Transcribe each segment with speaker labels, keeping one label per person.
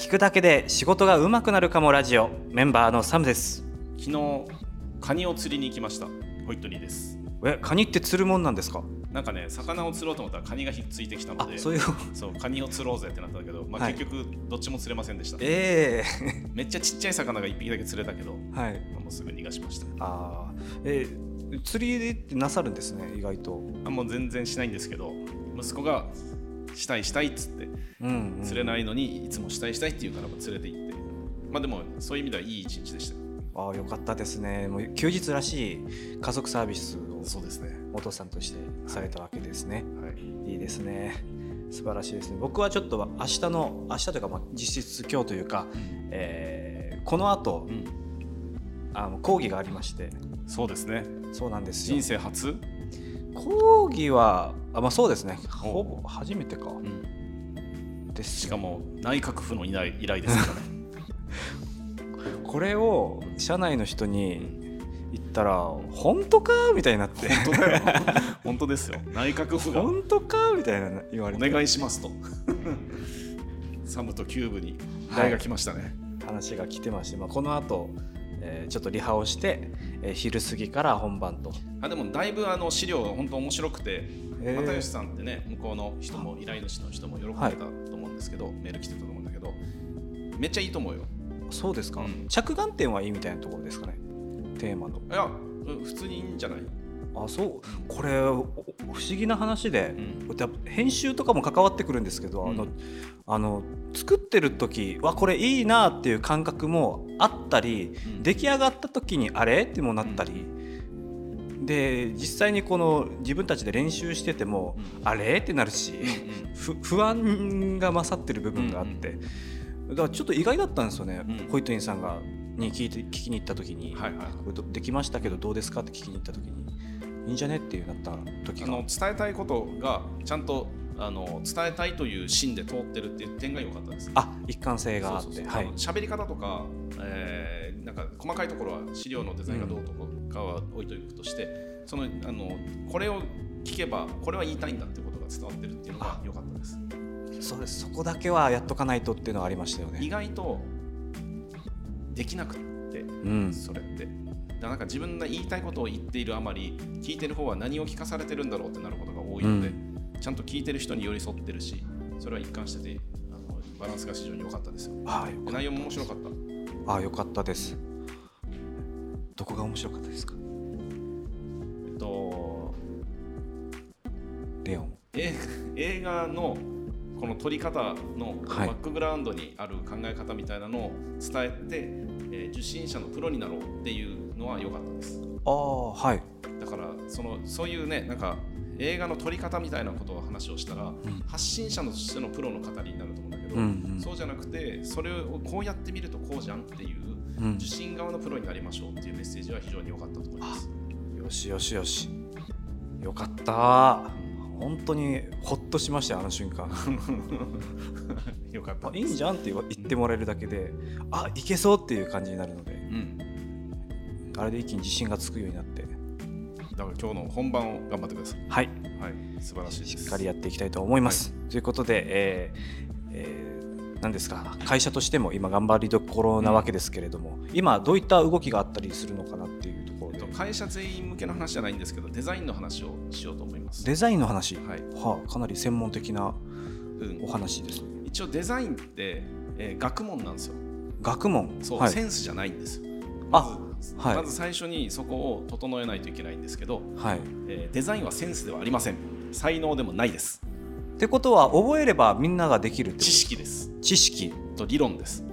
Speaker 1: 聞くだけで仕事が上手くなるかもラジオ。メンバーのサムです。
Speaker 2: 昨日カニを釣りに行きました。ホイットニーです。
Speaker 1: えカニって釣るもんなんですか？
Speaker 2: なんかね魚を釣ろうと思ったらカニがひっついてきたので
Speaker 1: あそういう。
Speaker 2: そうカニを釣ろうぜってなったんだけど、まあ、
Speaker 1: はい。
Speaker 2: 結局どっちも釣れませんでした、
Speaker 1: え
Speaker 2: めっちゃちっちゃい魚が1匹だけ釣れたけど
Speaker 1: えはい。
Speaker 2: もうすぐ逃がしました。
Speaker 1: あー。えー釣りってなさるんですね意外と。
Speaker 2: あもう全然しないんですけど息子がしたいしたいっつって
Speaker 1: うん、うん、
Speaker 2: 釣れないのにいつもしたいしたいって言うから連れて行って。まあでもそういう意味ではいい一日でした。
Speaker 1: ああよかったですね。もう休日らしい家族サービスを
Speaker 2: そうですね。
Speaker 1: お父さんとしてされたわけですね、
Speaker 2: はい。
Speaker 1: いいですね。素晴らしいですね。僕はちょっと明日の明日というかまあ実質今日というか、えーこの後
Speaker 2: うん、
Speaker 1: あの講義がありまして。
Speaker 2: そうですね。
Speaker 1: そうなんですよ。
Speaker 2: 人生初、
Speaker 1: 講義はあまあそうですね。
Speaker 2: お
Speaker 1: ほぼ初めてか。
Speaker 2: うん、
Speaker 1: です。
Speaker 2: しかも内閣府の依頼依頼ですからね。
Speaker 1: これを社内の人に言ったら本当か？みたいになって。
Speaker 2: 本当だよ。本当ですよ。内閣府が。
Speaker 1: 本当か？みたいな言われ
Speaker 2: お
Speaker 1: て
Speaker 2: 願いしますと。サムとキューブに依頼が来ましたね、
Speaker 1: 話が来てまして、まあ、この後、えーちょっとリハをして、えー昼過ぎから本番と、
Speaker 2: あでもだいぶあの資料が本当面白くて
Speaker 1: えー。
Speaker 2: 又吉さんってね向こうの人も依頼主の人も喜んでたと思うんですけど、メール来てたと思うんだけどめっちゃいいと思うよ。
Speaker 1: そうですか、
Speaker 2: うん。
Speaker 1: 着眼点はいいみたいなところですかね。テーマの
Speaker 2: いやうん普通にいいんじゃない、
Speaker 1: あそう。これお不思議な話で、
Speaker 2: うん。
Speaker 1: 編集とかも関わってくるんですけど、あの
Speaker 2: うん。
Speaker 1: あの作ってる時わこれいいなっていう感覚もあったり、
Speaker 2: うん。
Speaker 1: 出来上がった時にあれってもなったり、で実際にこの自分たちで練習してても、
Speaker 2: うん。
Speaker 1: あれってなるし、ふ不安が勝ってる部分があって、だからちょっと意外だったんですよね、
Speaker 2: うん。
Speaker 1: ホイットニーさんがに聞いて聞きに行った時に、
Speaker 2: はいはい。
Speaker 1: これどできましたけどどうですかって聞きに行った時にいいんじゃねっていうなった時が
Speaker 2: あの伝えたいことがちゃんとあの伝えたいという芯で通ってるっていう点が良かったです。
Speaker 1: あ一貫性があって
Speaker 2: 喋り方とか、えーなんか細かいところは資料のデザインがどうとかは置いとくとして、そのあのこれを聞けばこれは言いたいんだってことが伝わってるっていうのが良かったです。
Speaker 1: そうですそこだけはやっとかないとっていうのはありましたよ
Speaker 2: 意
Speaker 1: ね。
Speaker 2: 外とできなくって
Speaker 1: うん、
Speaker 2: それって。だからなんか自分が言いたいことを言っているあまり聞いてる方は何を聞かされてるんだろうってなることが多いので、
Speaker 1: う
Speaker 2: ちゃんと聞いてる人に寄り添ってるしそれは一貫しててあのバランスが非常に良かったですよ。
Speaker 1: ああよ
Speaker 2: 内容も面白かった。
Speaker 1: ああよかったです。どこが面白かったですか？
Speaker 2: えっと
Speaker 1: レオン。
Speaker 2: え映画のこの撮り方の
Speaker 1: はい。
Speaker 2: バックグラウンドにある考え方みたいなのを伝えて、えー受信者のプロになろうっていうのは良かったです
Speaker 1: ああはい。
Speaker 2: だからそのそういうねなんか映画の撮り方みたいなことを話をしたら、
Speaker 1: ん
Speaker 2: 発信者としてのプロの語りになると思うんだけど、
Speaker 1: うんうん
Speaker 2: そうじゃなくてそれをこうやってみるとこうじゃんっていう
Speaker 1: うん
Speaker 2: 受信側のプロになりましょうっていうメッセージは非常に良かったと思います。
Speaker 1: よしよしよし。よかった。本当にほっとしましたよあの瞬間。
Speaker 2: よかった
Speaker 1: あいいんじゃんって言ってもらえるだけで、あいけそうっていう感じになるので、
Speaker 2: うん。
Speaker 1: あれで一気に自信がつくようになって、
Speaker 2: だから今日の本番を頑張ってください。
Speaker 1: はい。
Speaker 2: はい、素晴らしいです。
Speaker 1: しっかりやっていきたいと思います。ということで、えーえー何ですか？会社としても今頑張りどころなわけですけれども、今どういった動きがあったりするのかなっていうところで
Speaker 2: えっと会社全員向けの話じゃないんですけど、デザインの話をしようと思います。
Speaker 1: デザインの話、
Speaker 2: はい。
Speaker 1: はあ、かなり専門的な
Speaker 2: うん
Speaker 1: お話ですね。
Speaker 2: 一応デザインって、えー学問なんですよ。
Speaker 1: 学問？
Speaker 2: そう、
Speaker 1: はい
Speaker 2: センスじゃないんですよ。
Speaker 1: あはい
Speaker 2: まず最初にそこを整えないといけないんですけど、
Speaker 1: はい、
Speaker 2: えーデザインはセンスではありません。才能でもないです。
Speaker 1: ってことは覚えればみんなができる
Speaker 2: 知識です。
Speaker 1: 知識
Speaker 2: と理論です。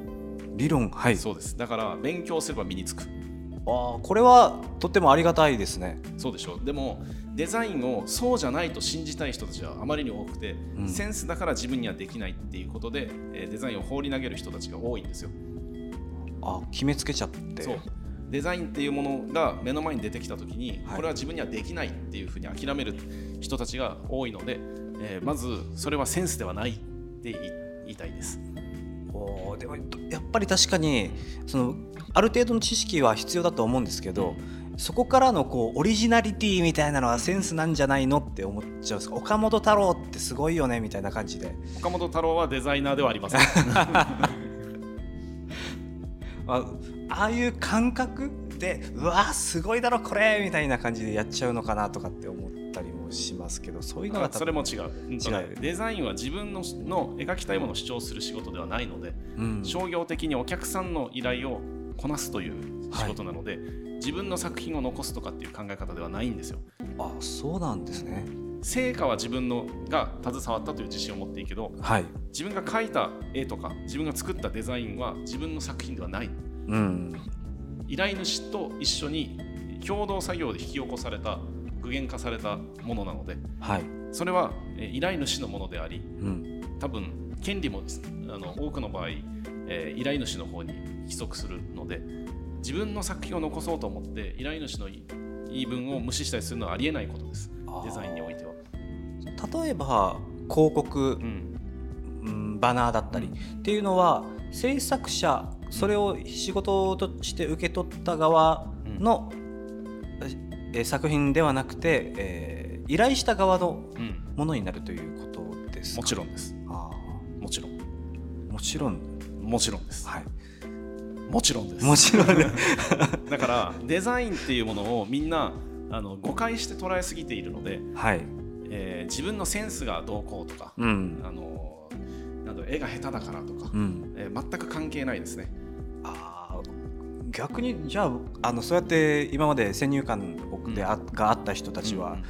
Speaker 1: 理論はい
Speaker 2: そうです。だから勉強すれば身につく。
Speaker 1: あーこれはとってもありがたいですね
Speaker 2: そうでしょう。でもデザインをそうじゃないと信じたい人たちはあまりに多くて、
Speaker 1: うん
Speaker 2: センスだから自分にはできないっていうことで、えーデザインを放り投げる人たちが多いんですよ。
Speaker 1: あ決めつけちゃって
Speaker 2: そう。デザインっていうものが目の前に出てきたときに、
Speaker 1: はい
Speaker 2: これは自分にはできないっていうふうに諦める人たちが多いので、えーまずそれはセンスではないって言いたいです。
Speaker 1: おーでもやっぱり確かにそのある程度の知識は必要だと思うんですけど、そこからのこうオリジナリティみたいなのはセンスなんじゃないのって思っちゃうんです岡本太郎ってすごいよねみたいな感じで
Speaker 2: 岡本太郎はデザイナーではありません。
Speaker 1: あああいう感覚でうわすごいだろこれみたいな感じでやっちゃうのかなとかって思ったりもしますけどそういうのが
Speaker 2: それも違う。
Speaker 1: 違う
Speaker 2: デザインは自分のの描きたいものを主張する仕事ではないので、
Speaker 1: うん、
Speaker 2: 商業的にお客さんの依頼をこなすという仕事なので、自分の作品を残すとかっていう考え方ではないんですよ。
Speaker 1: あそうなんですね。
Speaker 2: 成果は自分のが携わったという自信を持っていいけど
Speaker 1: はい。
Speaker 2: 自分が描いた絵とか自分が作ったデザインは自分の作品ではない
Speaker 1: うん。
Speaker 2: 依頼主と一緒に共同作業で引き起こされた具現化されたものなので
Speaker 1: はい。
Speaker 2: それはえー依頼主のものであり
Speaker 1: うん。
Speaker 2: 多分権利もあの多くの場合、えー依頼主の方に帰属するので自分の作品を残そうと思って依頼主の言い分を無視したりするのはありえないことです。デザインにおいては。
Speaker 1: 例えば広告
Speaker 2: う、ん。
Speaker 1: うん、バナーだったりっていうのは制作者それを仕事として受け取った側の、え作品ではなくて、えー依頼した側の
Speaker 2: うん、
Speaker 1: ものになるということですか？
Speaker 2: もちろんです。
Speaker 1: あ
Speaker 2: もちろん。
Speaker 1: ーもちろん。
Speaker 2: もちろんです。
Speaker 1: はい。
Speaker 2: もちろんです。
Speaker 1: もちろんね
Speaker 2: だからデザインっていうものをみんなあの誤解して捉えすぎているので、
Speaker 1: はい。
Speaker 2: えー自分のセンスがどうこうとか、
Speaker 1: うん。
Speaker 2: あのなんだろう絵が下手だからとか、
Speaker 1: うん。
Speaker 2: えー全く関係ないですね。
Speaker 1: あー逆にじゃああのそうやって今まで先入観であ、があった人たちは、
Speaker 2: うん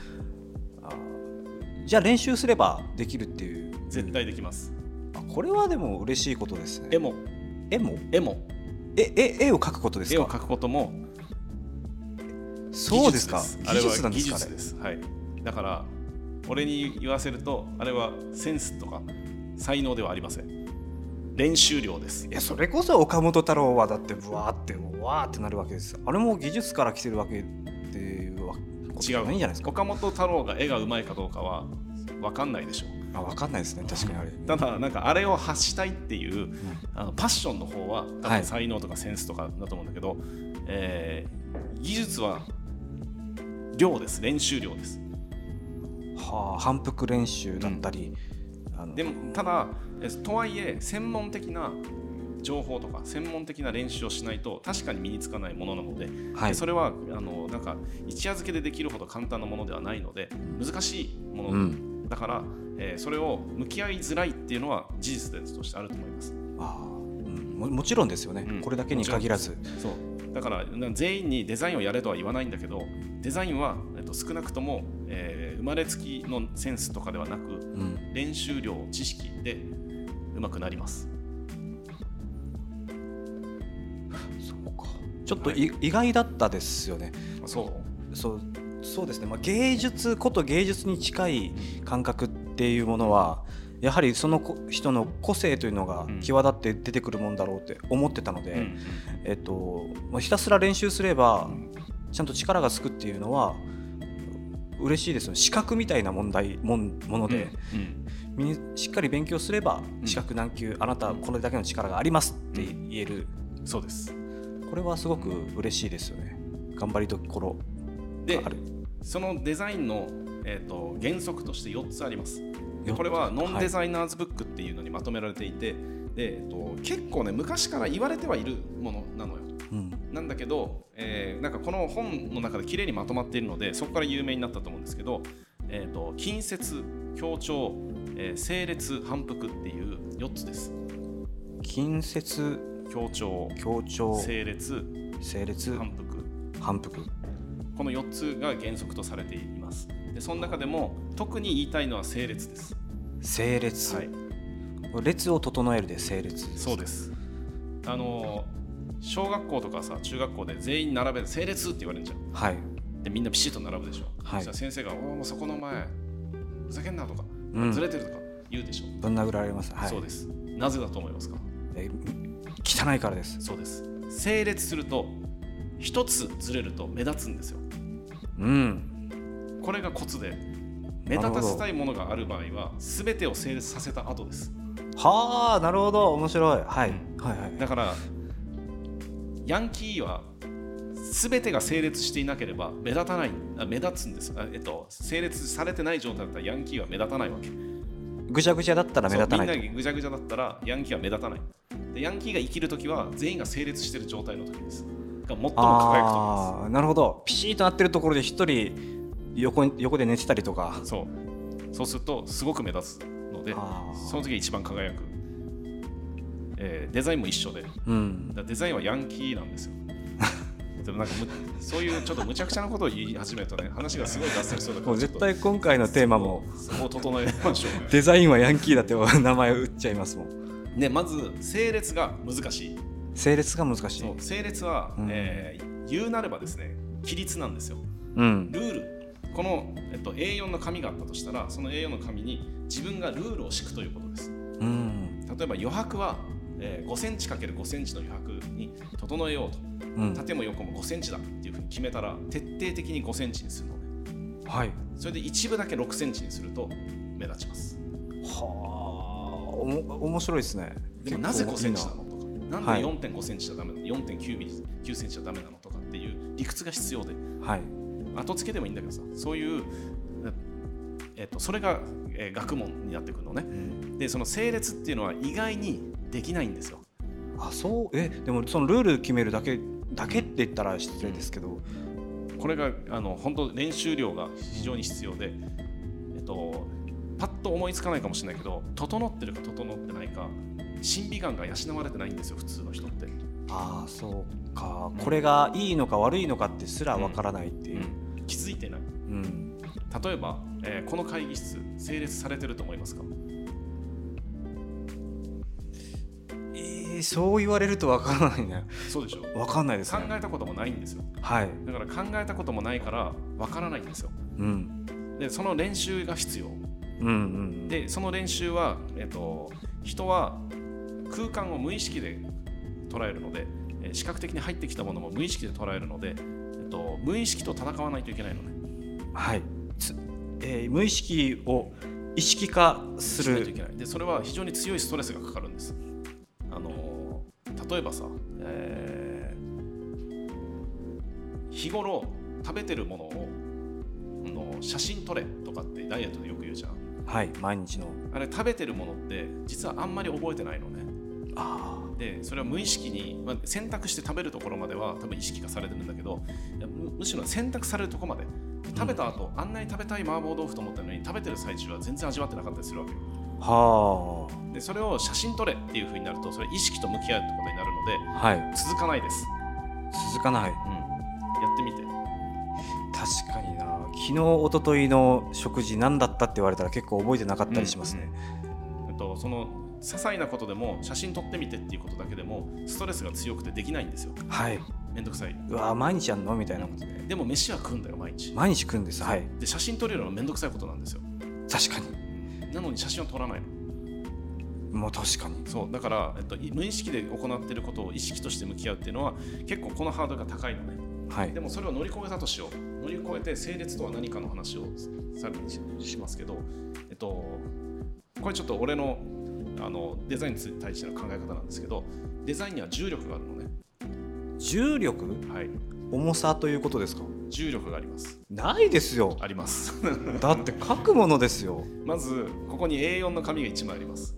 Speaker 1: じゃあ練習すればできるっていう。
Speaker 2: 絶対できます。
Speaker 1: あこれはでも嬉しいことですね。
Speaker 2: 絵も
Speaker 1: 絵も
Speaker 2: 絵も
Speaker 1: え絵絵を描くことですか？
Speaker 2: 絵を描くことも
Speaker 1: そうですか？
Speaker 2: 技術です。あれは技
Speaker 1: 技術なんですかね？
Speaker 2: 術です。はい。だから俺に言わせるとあれはセンスとか才能ではありません。練習量です。
Speaker 1: い。やそれこそ岡本太郎はだってブワーってわーってなるわけです。あれも技術から来てるわけっていうわ
Speaker 2: 違う
Speaker 1: ゃないんじゃないですか？
Speaker 2: 岡本太郎が絵がうまいかどうかは分かんないでしょう。
Speaker 1: あ分かんないですね。確かにあれ。
Speaker 2: ただなんかあれを発したいっていう、あのパッションの方は多
Speaker 1: はい。
Speaker 2: 分才能とかセンスとかだと思うんだけど、えー技術は量です。練習量です。
Speaker 1: はあ反復練習だったり、あの
Speaker 2: でもただえとはいえ専門的な情報とか専門的な練習をしないと確かに身につかないものなので,、
Speaker 1: はい。
Speaker 2: でそれはあのなんか一夜漬けでできるほど簡単なものではないので難しいもの、
Speaker 1: うん。
Speaker 2: だから、えーそれを向き合いづらいっていうのは事実としてあると思います。
Speaker 1: あーうん。ももちろんつよね、
Speaker 2: うん。
Speaker 1: これだけに限らず。
Speaker 2: そう。だからな全員にデザインをやれとは言わないんだけどデザインは、えっと、少なくとも、えー生まれつきのセンスとかではなく
Speaker 1: うん。
Speaker 2: 練習量知識でうまくなります。
Speaker 1: そうか。ちょっとい、意外だったですよね。
Speaker 2: そう。
Speaker 1: そうそうですね、まあ、芸術こと芸術に近い感覚っていうものはやはりそのこ人の個性というのが
Speaker 2: うん。
Speaker 1: 際立って出てくるもんだろうって思ってたので、
Speaker 2: うん。
Speaker 1: えっとまあ、ひたすら練習すれば
Speaker 2: うん。
Speaker 1: ちゃんと力がつくっていうのは嬉しいですよ資格みたいな問題もので、
Speaker 2: うん
Speaker 1: 身にしっかり勉強すれば
Speaker 2: うん。
Speaker 1: 資格何級あなたはこれだけの力がありますって言える。
Speaker 2: そうです。
Speaker 1: これはすごく嬉しいですよね。頑張りどころ
Speaker 2: で
Speaker 1: がある。
Speaker 2: そのデザインの、えー、と原則として4つあります。でこれはノンデザイナーズブックっていうのにまとめられていて、でえー、と結構ね昔から言われてはいるものなのよ。
Speaker 1: うん
Speaker 2: なんだけど、えーなんかこの本の中で綺麗にまとまっているのでそこから有名になったと思うんですけど、えー、と近接強調、えー整列反復っていう4つです。
Speaker 1: 近接
Speaker 2: 強調
Speaker 1: 強調
Speaker 2: 整列
Speaker 1: 整列
Speaker 2: 反復。
Speaker 1: 反復。
Speaker 2: この4つが原則とされています。でその中でも特に言いたいのは整列です。
Speaker 1: 整列、
Speaker 2: はい。
Speaker 1: 列を整えるで整列
Speaker 2: そうです。あの小学校とかさ中学校で全員並べて整列って言われるじゃん。
Speaker 1: はい。
Speaker 2: でみんなピシッと並ぶでしょ、
Speaker 1: はい。
Speaker 2: 先生が「おおもうそこの前ふざけんな」とか、
Speaker 1: うん。
Speaker 2: ずれてるとか言うでしょ、
Speaker 1: ぶん殴られます。はい。
Speaker 2: そうです。なぜだと思いますか？
Speaker 1: え汚いからです。
Speaker 2: そうです。整列すると一つずれると目立つんですよ。
Speaker 1: うん。
Speaker 2: これがコツで目立たせたいものがある場合は全てを整列させた後です。
Speaker 1: はあなるほど。面白い。はい、
Speaker 2: うん。
Speaker 1: はいはい。
Speaker 2: だからヤンキーは全てが整列していなければ目立たないあ目立つんです。あ、えっと、整列されてない状態だったらヤンキーは目立たないわけ。
Speaker 1: ぐちゃぐちゃだったら目立たない。
Speaker 2: みんながぐちゃぐちゃだったらヤンキーは目立たない。でヤンキーが生きる時は全員が整列してる状態の時です。が最も輝く時
Speaker 1: ああなるほど。ピシッとなってるところで一人横に横で寝てたりとか。
Speaker 2: そう。そうするとすごく目立つのでその時が一番輝く、えーデザインも一緒で。
Speaker 1: うん。
Speaker 2: らデザインはヤンキーなんですよ。でもなんかむそういうちょっと無茶苦茶なことを言い始めるとね話がすごい脱線しそうだから
Speaker 1: もう絶対今回のテーマも
Speaker 2: そこを整えましょう。ね
Speaker 1: デザインはヤンキーだって名前打っちゃいますもん。
Speaker 2: でまず整列が難しい。
Speaker 1: 整列が難しい。
Speaker 2: 整列は、
Speaker 1: うん。
Speaker 2: えー言うなればですね規律なんですよ。
Speaker 1: うん。
Speaker 2: ルール。この、えっと、A4 の紙があったとしたらその A4 の紙に自分がルールを敷くということです。
Speaker 1: うん。
Speaker 2: 例えば余白は、えー、5センチ ×5 センチの余白に整えようと。
Speaker 1: うん。
Speaker 2: 縦も横も5センチだっていうふうに決めたら徹底的に5センチにするのね。
Speaker 1: はい。
Speaker 2: それで一部だけ6センチにすると目立ちます。
Speaker 1: はあ。おも面白いですね。
Speaker 2: でもなぜ5センチなのとかな。ん
Speaker 1: はい。
Speaker 2: で4.5センチじゃダメなの4.9ミリ9センチじゃダメなのとかっていう理屈が必要で。
Speaker 1: はい。
Speaker 2: 後付けでもいいんだけどさそういう、えっと、それが、えー学問になってくるのね。でその整列っていうのは意外にできないんですよ。
Speaker 1: あそう？えでもそのルール決めるだけだけって言ったら失礼ですけど。
Speaker 2: これがあの本当練習量が非常に必要で、えっと、パッと思いつかないかもしれないけど整ってるか整ってないか審美眼が養われてないんですよ普通の人って、
Speaker 1: ああそうか。これがいいのか悪いのかってすらわからないっていう、
Speaker 2: 気づいてない。
Speaker 1: うん。
Speaker 2: 例えば、えーこの会議室整列されてると思いますか？
Speaker 1: えーそう言われるとわからないね。
Speaker 2: そうでしょ。
Speaker 1: わかんないです
Speaker 2: 考
Speaker 1: ね
Speaker 2: えたこともないんですよ。
Speaker 1: はい。
Speaker 2: だから考えたこともないからわからないんですよ。
Speaker 1: うん。
Speaker 2: でその練習が必要。
Speaker 1: うんうん
Speaker 2: でその練習は、えっと、人は空間を無意識で捉えるのでえー視覚的に入ってきたものも無意識で捉えるので、えっと、無意識と戦わないといけないのね。
Speaker 1: はい。つ、えー無意識を意識化する。
Speaker 2: けない。でそれは非常に強いストレスがかかるんです。あのー例えばさ、えー日頃食べてるものをあの写真撮れとかってダイエットでよく言うじゃん。
Speaker 1: はい毎日の。
Speaker 2: あれ食べてるものって実はあんまり覚えてないのね。
Speaker 1: あ
Speaker 2: でそれは無意識に、まあ、選択して食べるところまでは多分意識化されてるんだけどむむしろ選択されるところまで。食べた後、あんなに食べたい麻婆豆腐と思ったのに食べてる最中は全然味わってなかったりするわけよ
Speaker 1: あ。は
Speaker 2: でそれを写真撮れっていう風になるとそれ意識と向き合うってことになるの
Speaker 1: あはい。
Speaker 2: で続かないです、
Speaker 1: 続かない。
Speaker 2: うん、やってみて。
Speaker 1: 確かにな。昨日一昨日の食事何だったって言われたら結構覚えてなかったりしますね、
Speaker 2: えっとその些細なことでも写真撮ってみてっていうことだけでもストレスが強くてできないんですよ。
Speaker 1: はい。
Speaker 2: めんどくさい。う
Speaker 1: わ毎日やんのみたいなことで。
Speaker 2: でも飯は食うんだよ毎日。
Speaker 1: 毎日食うんです。はい。
Speaker 2: で写真撮れるのはめんどくさいことなんですよ。
Speaker 1: 確かに
Speaker 2: なのに写真は撮らないの。
Speaker 1: もう確かに。
Speaker 2: そうだから、えっと、い無意識で行っていることを意識として向き合うっていうのは結構このハードルが高いのね。
Speaker 1: はい。
Speaker 2: でもそれを乗り越えたとしよう。乗り越えて整列とは何かの話をさらにししますけどえっとこれちょっと俺のあのデザインに対しての考え方なんですけどデザインには重力があるのね。
Speaker 1: 重力？
Speaker 2: はい。
Speaker 1: 重さということですか？
Speaker 2: 重力があります。
Speaker 1: ないですよ。
Speaker 2: あります。
Speaker 1: だって書くものですよ。
Speaker 2: まずここに A4 の紙が1枚あります。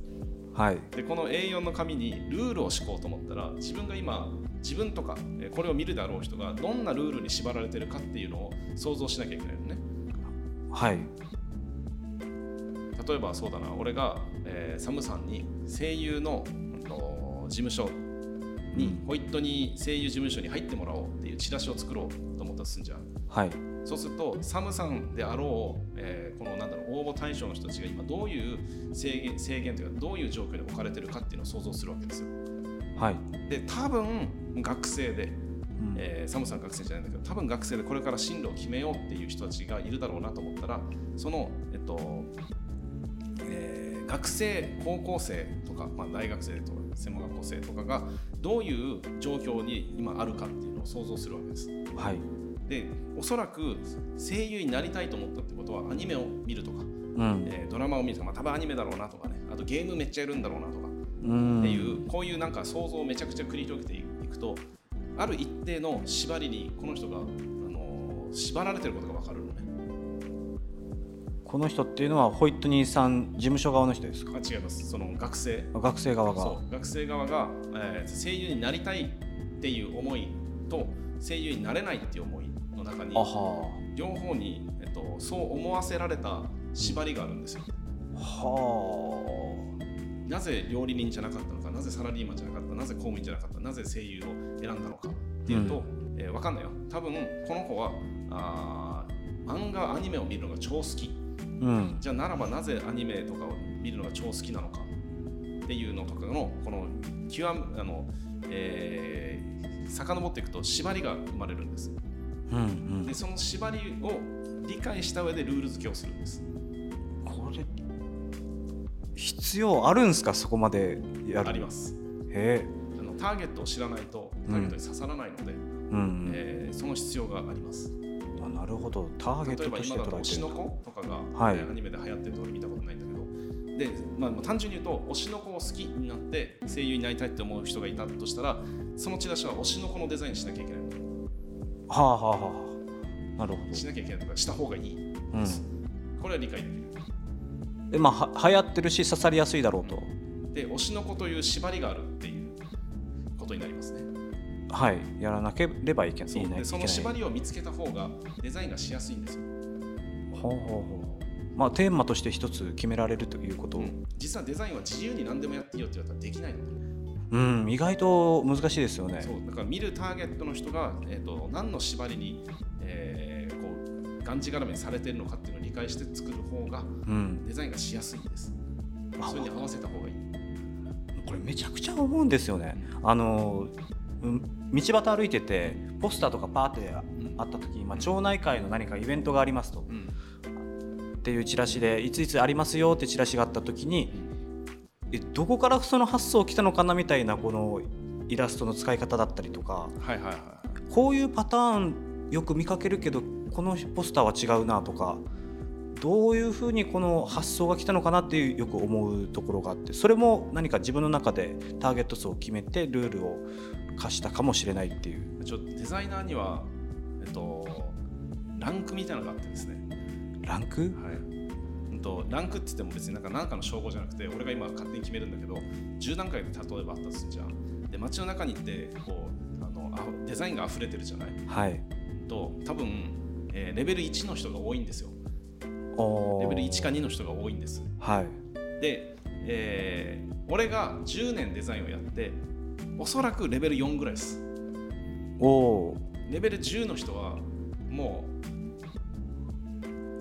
Speaker 1: はい。
Speaker 2: でこの A4 の紙にルールを敷こうと思ったら自分が今自分とかえーこれを見るであろう人がどんなルールに縛られてるかっていうのを想像しなきゃいけないのね。
Speaker 1: はい。
Speaker 2: 例えばそうだな。俺が、えーサムさんに声優の、うんと事務所に、ホイットニー声優事務所に入ってもらおうっていうチラシを作ろうと思ったとすんじゃん。
Speaker 1: はい。
Speaker 2: そうするとサムさんであろう、えーこのなんだろう応募対象の人たちが今どういう制限制限というかどういう状況に置かれてるかっていうのを想像するわけですよ。
Speaker 1: はい、
Speaker 2: で多分学生で
Speaker 1: うん。
Speaker 2: えーサムさん学生じゃないんだけど多分学生でこれから進路を決めようっていう人たちがいるだろうなと思ったらその、えっとえー学生高校生とか、まあ、大学生とか専門学校生とかがどういう状況に今あるかっていうのを想像するわけです。
Speaker 1: はい。
Speaker 2: でおそらく声優になりたいと思ったってことはアニメを見るとか、
Speaker 1: うん。
Speaker 2: えードラマを見るとか、まあ、多分アニメだろうなとかね。あとゲームめっちゃやるんだろうなとか。
Speaker 1: うん。
Speaker 2: っていう、こういうなんか想像をめちゃくちゃ繰り広げていくとある一定の縛りにこの人が、あのー縛られてることが分かるのね。
Speaker 1: この人っていうのはホイットニーさん事務所側の人ですか？
Speaker 2: あ違います。その学生。
Speaker 1: 学生側が。
Speaker 2: そう。学生側が、えー声優になりたいっていう思いと声優になれないっていう思いの中に
Speaker 1: あは。
Speaker 2: 両方に、えっと、そう思わせられた縛りがあるんですよ。
Speaker 1: は
Speaker 2: なぜ料理人じゃなかったのか？なぜサラリーマンじゃなかった？なぜ公務員じゃなかった？なぜ声優を選んだのかっていうと、えーわかんないよ。多分この子はあー漫画アニメを見るのが超好き。
Speaker 1: あうん。
Speaker 2: じゃあならばなぜアニメとかを見るのが超好きなのかっていうのとかのこの極めあの、えー、遡っていくと縛りが生まれるんです。
Speaker 1: うん
Speaker 2: でその縛りを理解した上でルール付けをするんです。
Speaker 1: うんこれ必要あるんすか？そこまでやる。
Speaker 2: あります。
Speaker 1: へえ。
Speaker 2: あのターゲットを知らないとターゲットに刺さらないので、
Speaker 1: うん、
Speaker 2: えーその必要があります
Speaker 1: あなるほど。ターゲットとして
Speaker 2: ば今だと推
Speaker 1: 捉えてるんだ
Speaker 2: しの子とかが、
Speaker 1: はい。
Speaker 2: えーアニメで流行ってると俺見たことないんだけど。で、まあ、単純に言うと推しの子を好きになって声優になりたいって思う人がいたとしたらそのチラシは推しの子のデザインしなきゃいけない。
Speaker 1: はあはあはあ。なるほ
Speaker 2: しなきゃいけないとかした方がいい
Speaker 1: ど、うん、
Speaker 2: これは理解できる。
Speaker 1: でまあは流行ってるし刺さりやすいだろうと。
Speaker 2: で推しの子という縛りがあるっていう
Speaker 1: はいやらなければいけないない
Speaker 2: でその縛りを見つけた方がデザインがしやすいんですよ、
Speaker 1: ほうほうほう。まあテーマとして一つ決められるということ、
Speaker 2: うん。実はデザインは自由に何でもやっていいよって言われたらできないので。
Speaker 1: うん、意外と難しいですよね。
Speaker 2: そう。だから見るターゲットの人が、えー、と何の縛りに、えーこうがんじがらめにされてるのかっていうのを理解して作る方が
Speaker 1: うん、
Speaker 2: デザインがしやすいんです。それに合わせた方がいい。
Speaker 1: これめちゃくちゃ思うんですよね。あのうん道端歩いててポスターとかパーってあった時に、まあ、町内会の何かイベントがありますと。
Speaker 2: うん。
Speaker 1: っていうチラシでいついつありますよってチラシがあった時にえどこからその発想来たのかなみたいなこのイラストの使い方だったりとか
Speaker 2: はいはいはい。
Speaker 1: こういうパターンよく見かけるけどこのポスターは違うなとかどういうふうにこの発想が来たのかなっていうよく思うところがあってそれも何か自分の中でターゲット数を決めてルールを課したかもしれないっていう。
Speaker 2: ちょっとデザイナーには、えっと、ランクみたいなのがあってですね、
Speaker 1: ランク？
Speaker 2: はい。うんと、ランクって言っても別になんか何かの称号じゃなくて俺が今勝手に決めるんだけど10段階で例えばあったとするじゃん。で街の中に行ってこうあのあデザインが溢れてるじゃない？
Speaker 1: はい。
Speaker 2: と多分、えーレベル1の人が多いんですよレベル1か2の人が多いんです。
Speaker 1: はい。
Speaker 2: で、えー俺が10年デザインをやっておそらくレベル4ぐらいです。
Speaker 1: おお
Speaker 2: レベル10の人はも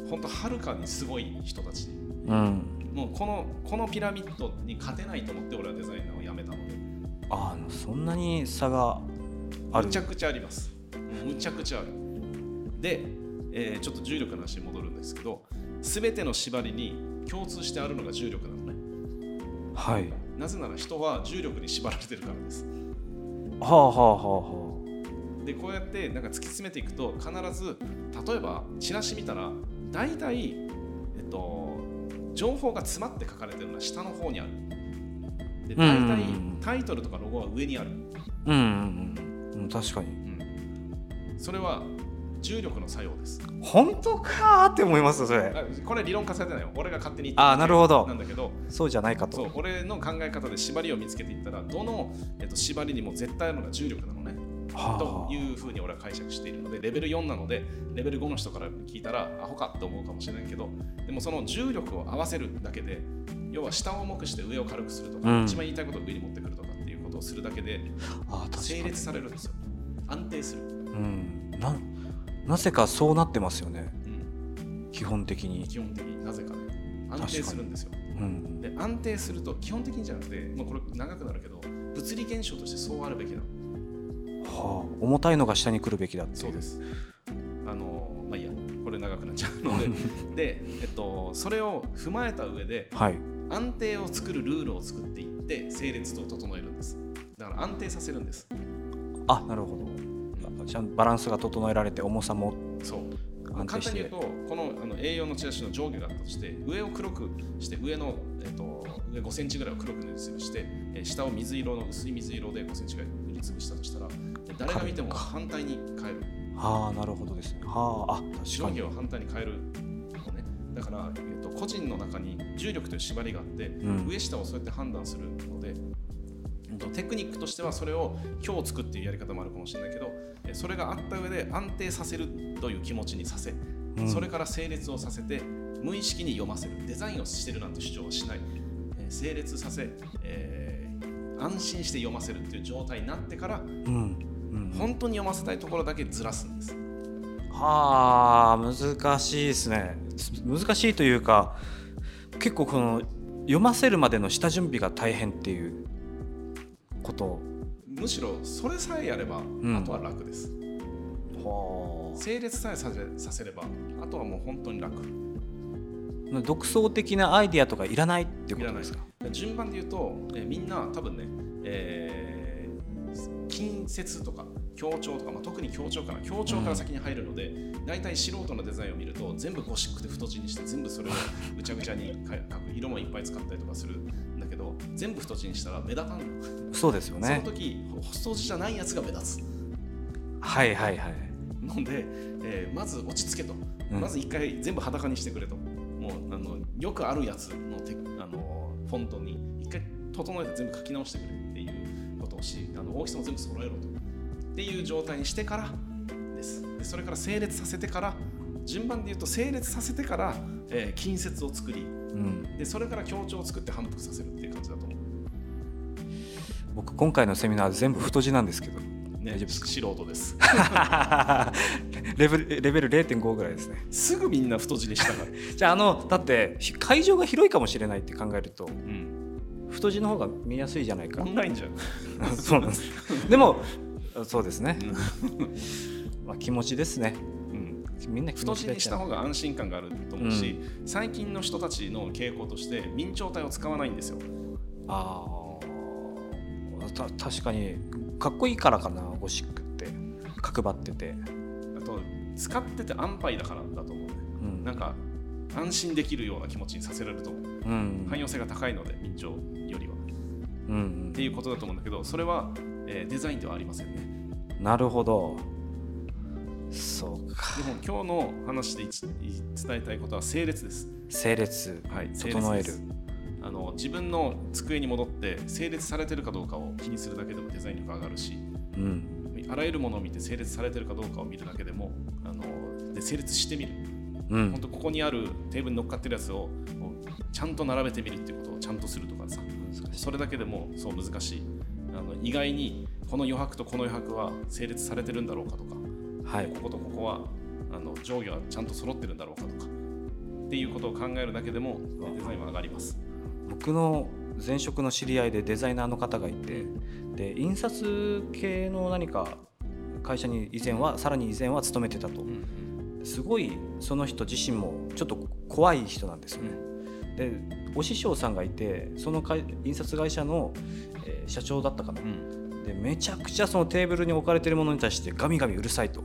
Speaker 2: う本当はるかにすごい人たち。
Speaker 1: うん。
Speaker 2: もうこのこのピラミッドに勝てないと思って俺はデザイナーを辞めたので。
Speaker 1: あのそんなに差がある。
Speaker 2: むちゃくちゃあります。むちゃくちゃある。で、えーちょっと重力の話に戻るんですけど全ての縛りに共通してあるのが重力なのね。
Speaker 1: はい。
Speaker 2: なぜなら人は重力に縛られてるからです。
Speaker 1: はあはあはあは
Speaker 2: でこうやってなんか突き詰めていくと必ず例えばチラシ見たら大体、えっと、情報が詰まって書かれてるのは下の方にある。で大体
Speaker 1: うん
Speaker 2: タイトルとかロゴは上にある、
Speaker 1: あうんうんうん。うん確かに。
Speaker 2: うん。それは重力の作用です。
Speaker 1: 本当かーって思いますそれ。
Speaker 2: あこれ理論化されてないよ。俺が勝手に言って
Speaker 1: あーなるほど。
Speaker 2: なんだけど。
Speaker 1: そうじゃないかと。
Speaker 2: そう俺の考え方で縛りを見つけていったらどの、えっと、縛りにも絶対あるのが重力なのね。
Speaker 1: は
Speaker 2: というふうに俺は解釈しているのでレベル4なのでレベル5の人から聞いたらアホかって思うかもしれないけどでもその重力を合わせるだけで要は下を重くして上を軽くするとか、
Speaker 1: うん。
Speaker 2: 一番言いたいことを上に持ってくるとかっていうことをするだけで整列されるんですよ。安定する、
Speaker 1: うん。ななぜかそうなってますよね。
Speaker 2: うん、
Speaker 1: 基本的に、
Speaker 2: 基本的になぜかね。安定するんですよ。
Speaker 1: うん、
Speaker 2: で安定すると基本的にじゃなくて、まあ、これ長くなるけど物理現象としてそうあるべきだ。
Speaker 1: はあ、重たいのが下に来るべきだって
Speaker 2: そうです。あのまあいいや。これ長くなっちゃうので。で、えっと、それを踏まえた上で
Speaker 1: はい。
Speaker 2: 安定を作るルールを作っていって整列度を整えるんです。だから安定させるんです。
Speaker 1: あなるほどちゃんとバランスが整えられて重さも
Speaker 2: そう。
Speaker 1: 安定して。
Speaker 2: 簡単に言うとこのあの A4 のチラシの上下があったとして上を黒くして上の、えっと、上5センチぐらいを黒く塗りつぶして、えー下を水色の薄い水色で5センチぐらい塗りつぶしたとしたら誰が見ても反対に変える。
Speaker 1: はあなるほどです。ねはああ
Speaker 2: 上下を反対に変えるのね。だから、えっと個人の中に重力という縛りがあって、
Speaker 1: うん。
Speaker 2: 上下をそうやって判断するので、テクニックとしてはそれを今日作っていうやり方もあるかもしれないけどえそれがあった上で安定させるという気持ちにさせ、
Speaker 1: うん。
Speaker 2: それから整列をさせて無意識に読ませる。デザインをしてるなんて主張はしない、えー整列させ、えー安心して読ませるっていう状態になってから
Speaker 1: うんうん。
Speaker 2: 本当に読ませたいところだけずらすんです。
Speaker 1: はあ難しいですね。難しいというか結構この読ませるまでの下準備が大変っていうこと。
Speaker 2: むしろそれさえやれば、
Speaker 1: ん。
Speaker 2: あとは楽です。
Speaker 1: は
Speaker 2: 整列さえさせさせればあとはもう本当に楽。
Speaker 1: あ独創的なアイディアとかいらないってことですか？
Speaker 2: 順番で言うと、えーみんな多分ね、えー近接とか強調とか、まあ、特に強調かな。強調から先に入るので、大体素人のデザインを見ると全部ゴシックで太字にして全部それをぐちゃぐちゃにか 描く色もいっぱい使ったりとかするど全部太字にしたら目立たんの、
Speaker 1: そうですよ
Speaker 2: その
Speaker 1: ね
Speaker 2: 時太字じゃないやつが目立つ。
Speaker 1: はいはいはい。
Speaker 2: ので、えーまず落ち着けと、
Speaker 1: うん。
Speaker 2: まず一回全部裸にしてくれと。もうあのよくあるやつのテあのフォントに一回整えて全部書き直してくれっていうことをしあの大きさも全部揃えろと。っていう状態にしてからです。でそれから整列させてから順番で言うと整列させてから、えー近接を作り
Speaker 1: うん、
Speaker 2: でそれから強調を作って反復させるっていう感じだと思う、
Speaker 1: 僕今回のセミナー全部太字なんですけど。
Speaker 2: ね、
Speaker 1: 大丈夫ですか？
Speaker 2: 素人です。
Speaker 1: レベルレベル0.5ぐらいですね。
Speaker 2: すぐみんな太字でしたから、
Speaker 1: じゃああのだってひ会場が広いかもしれないって考えると
Speaker 2: うん、
Speaker 1: 太字の方が見やすいじゃないか。
Speaker 2: オンラインじゃん。
Speaker 1: そうなんです。でもそうですね、まあ、気持ちですね。
Speaker 2: うん
Speaker 1: みんな気
Speaker 2: 太字にした方が安心感があると思うし、最近の人たちの傾向として明朝体を使わないんですよ。
Speaker 1: ああた確かにかっこいいからかなゴシックって角張ってて、
Speaker 2: あと使ってて安牌だからだと思うね。
Speaker 1: うん
Speaker 2: なんか安心できるような気持ちにさせられると思う。
Speaker 1: うん
Speaker 2: 汎用性が高いので明朝よりは。
Speaker 1: うん
Speaker 2: っていうことだと思うんだけどそれは、えーデザインではありませんね。
Speaker 1: なるほどそうか。
Speaker 2: でも今日の話で一伝えたいことは整列です。
Speaker 1: 整列。
Speaker 2: はい、
Speaker 1: 整える。
Speaker 2: あの自分の机に戻って整列されてるかどうかを気にするだけでもデザイン力上がるし
Speaker 1: うん。
Speaker 2: あらゆるものを見て整列されてるかどうかを見るだけでもあので整列してみる。
Speaker 1: うん。
Speaker 2: 本当ここにあるテーブルに乗っかってるやつをちゃんと並べてみるっていうことをちゃんとするとかさ。それだけでもそう難しい。あの意外にこの余白とこの余白は整列されてるんだろうかとか
Speaker 1: はい。
Speaker 2: こことここはあの上下はちゃんと揃ってるんだろうかとかっていうことを考えるだけでもデザインは上がります。
Speaker 1: 僕の前職の知り合いでデザイナーの方がいてで印刷系の何か会社に以前はさらに以前は勤めてたと。すごいその人自身もちょっと怖い人なんですよね。でお師匠さんがいてその会印刷会社の、えー社長だったかな。でめちゃくちゃそのテーブルに置かれてるものに対してガミガミうるさいと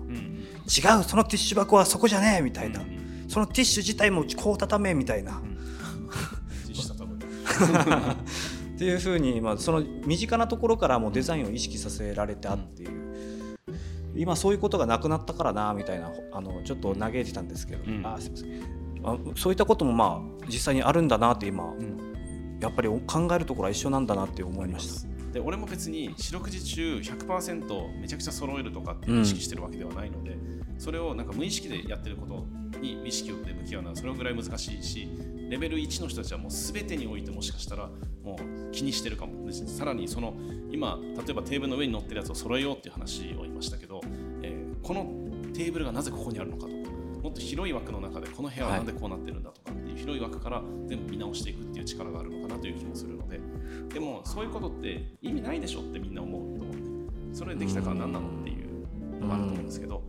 Speaker 1: 違うそのティッシュ箱はそこじゃねえみたいな。そのティッシュ自体もこう畳めみたいな。っていうふうに、まあ、その身近なところからもうデザインを意識させられたっていう、今そういうことがなくなったからなみたいなあのちょっと嘆いてたんですけど、
Speaker 2: うん。
Speaker 1: あすいません。あそういったこともまあ実際にあるんだなって今、やっぱり考えるところは一緒なんだなって思いました。
Speaker 2: で俺も別に四六時中100%めちゃくちゃ揃えるとかって意識してるわけではないので、それをなんか無意識でやってることに意識をで向き合うのはそれぐらい難しいしレベル1の人たちはもう全てにおいてもしかしたらもう気にしてるかも。ですさらにその今例えばテーブルの上に乗ってるやつを揃えようっていう話を言いましたけど、えーこのテーブルがなぜここにあるのかとかもっと広い枠の中でこの部屋はなんでこうなってるんだとかいう広い枠から全部見直していくっていう力があるのかなという気もするので。でもそういうことって意味ないでしょってみんな思うと思うんでそれできたから何なのっていうのがあると思うんですけど。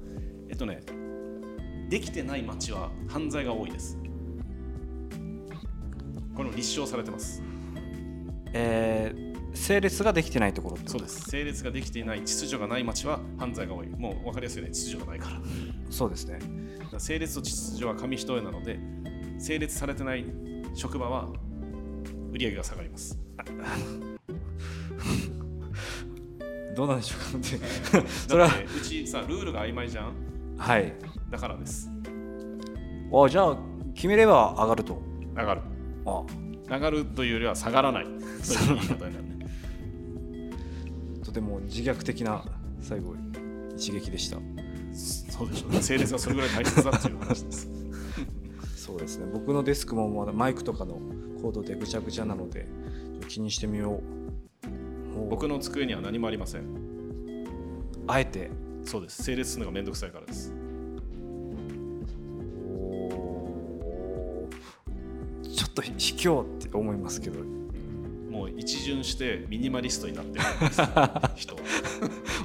Speaker 2: えっとねできてない街は犯罪が多いです。これも立証されてます。
Speaker 1: えー整列ができてないところ
Speaker 2: そうです。整列ができていない秩序がない街は犯罪が多い。もう分かりやすいよね。秩序がないから。
Speaker 1: そうですね。
Speaker 2: 整列と秩序は紙一重なので整列されてない職場は売り上げが下がります。
Speaker 1: どうなんでしょうかって。それは
Speaker 2: うちさルールが曖昧じゃん。
Speaker 1: はい。
Speaker 2: だからです。
Speaker 1: あじゃあ決めれば上がると。
Speaker 2: 上がる。
Speaker 1: あ。
Speaker 2: 上がるというよりは下がらない。という。言い方になるね
Speaker 1: とても自虐的な最後一撃でした。
Speaker 2: そうでしょうね。整列がそれぐらい大切だっていう話です
Speaker 1: そうですね。僕のデスクもまだマイクとかのコードでぐちゃぐちゃなので気にしてみよう。
Speaker 2: 僕の机には何もありません。
Speaker 1: あえて。
Speaker 2: そうです。整列するのがめんどくさいからです。
Speaker 1: ちょっと卑怯って思いますけど。
Speaker 2: もう一巡してミニマリストになってるんです人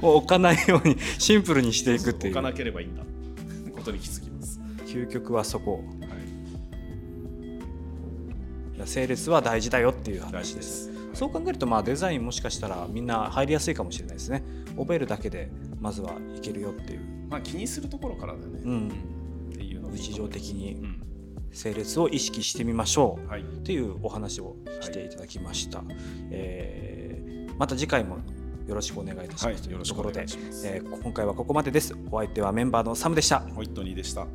Speaker 1: 置かないようにシンプルにしていくっていう
Speaker 2: 置かなければいいんだ。ことに気づきます、
Speaker 1: 究極はそこ整列は大事だよっていう
Speaker 2: 大
Speaker 1: 話で
Speaker 2: す。す。
Speaker 1: そう考えるとまあデザインもしかしたらみんな入りやすいかもしれないですね。覚えるだけでまずはいけるよっていう、
Speaker 2: まあ気にするところからだよね、
Speaker 1: うん、
Speaker 2: っていうの
Speaker 1: 日常的に
Speaker 2: うん。
Speaker 1: 整列を意識してみましょう
Speaker 2: はい。
Speaker 1: っていうお話をしていただきました、えーまた次回もよろしくお願いいたします、
Speaker 2: はい。
Speaker 1: とい
Speaker 2: よろしくお
Speaker 1: うところでえー今回はここまでです。お相手はメンバーのサムでした。
Speaker 2: ホイットニーでした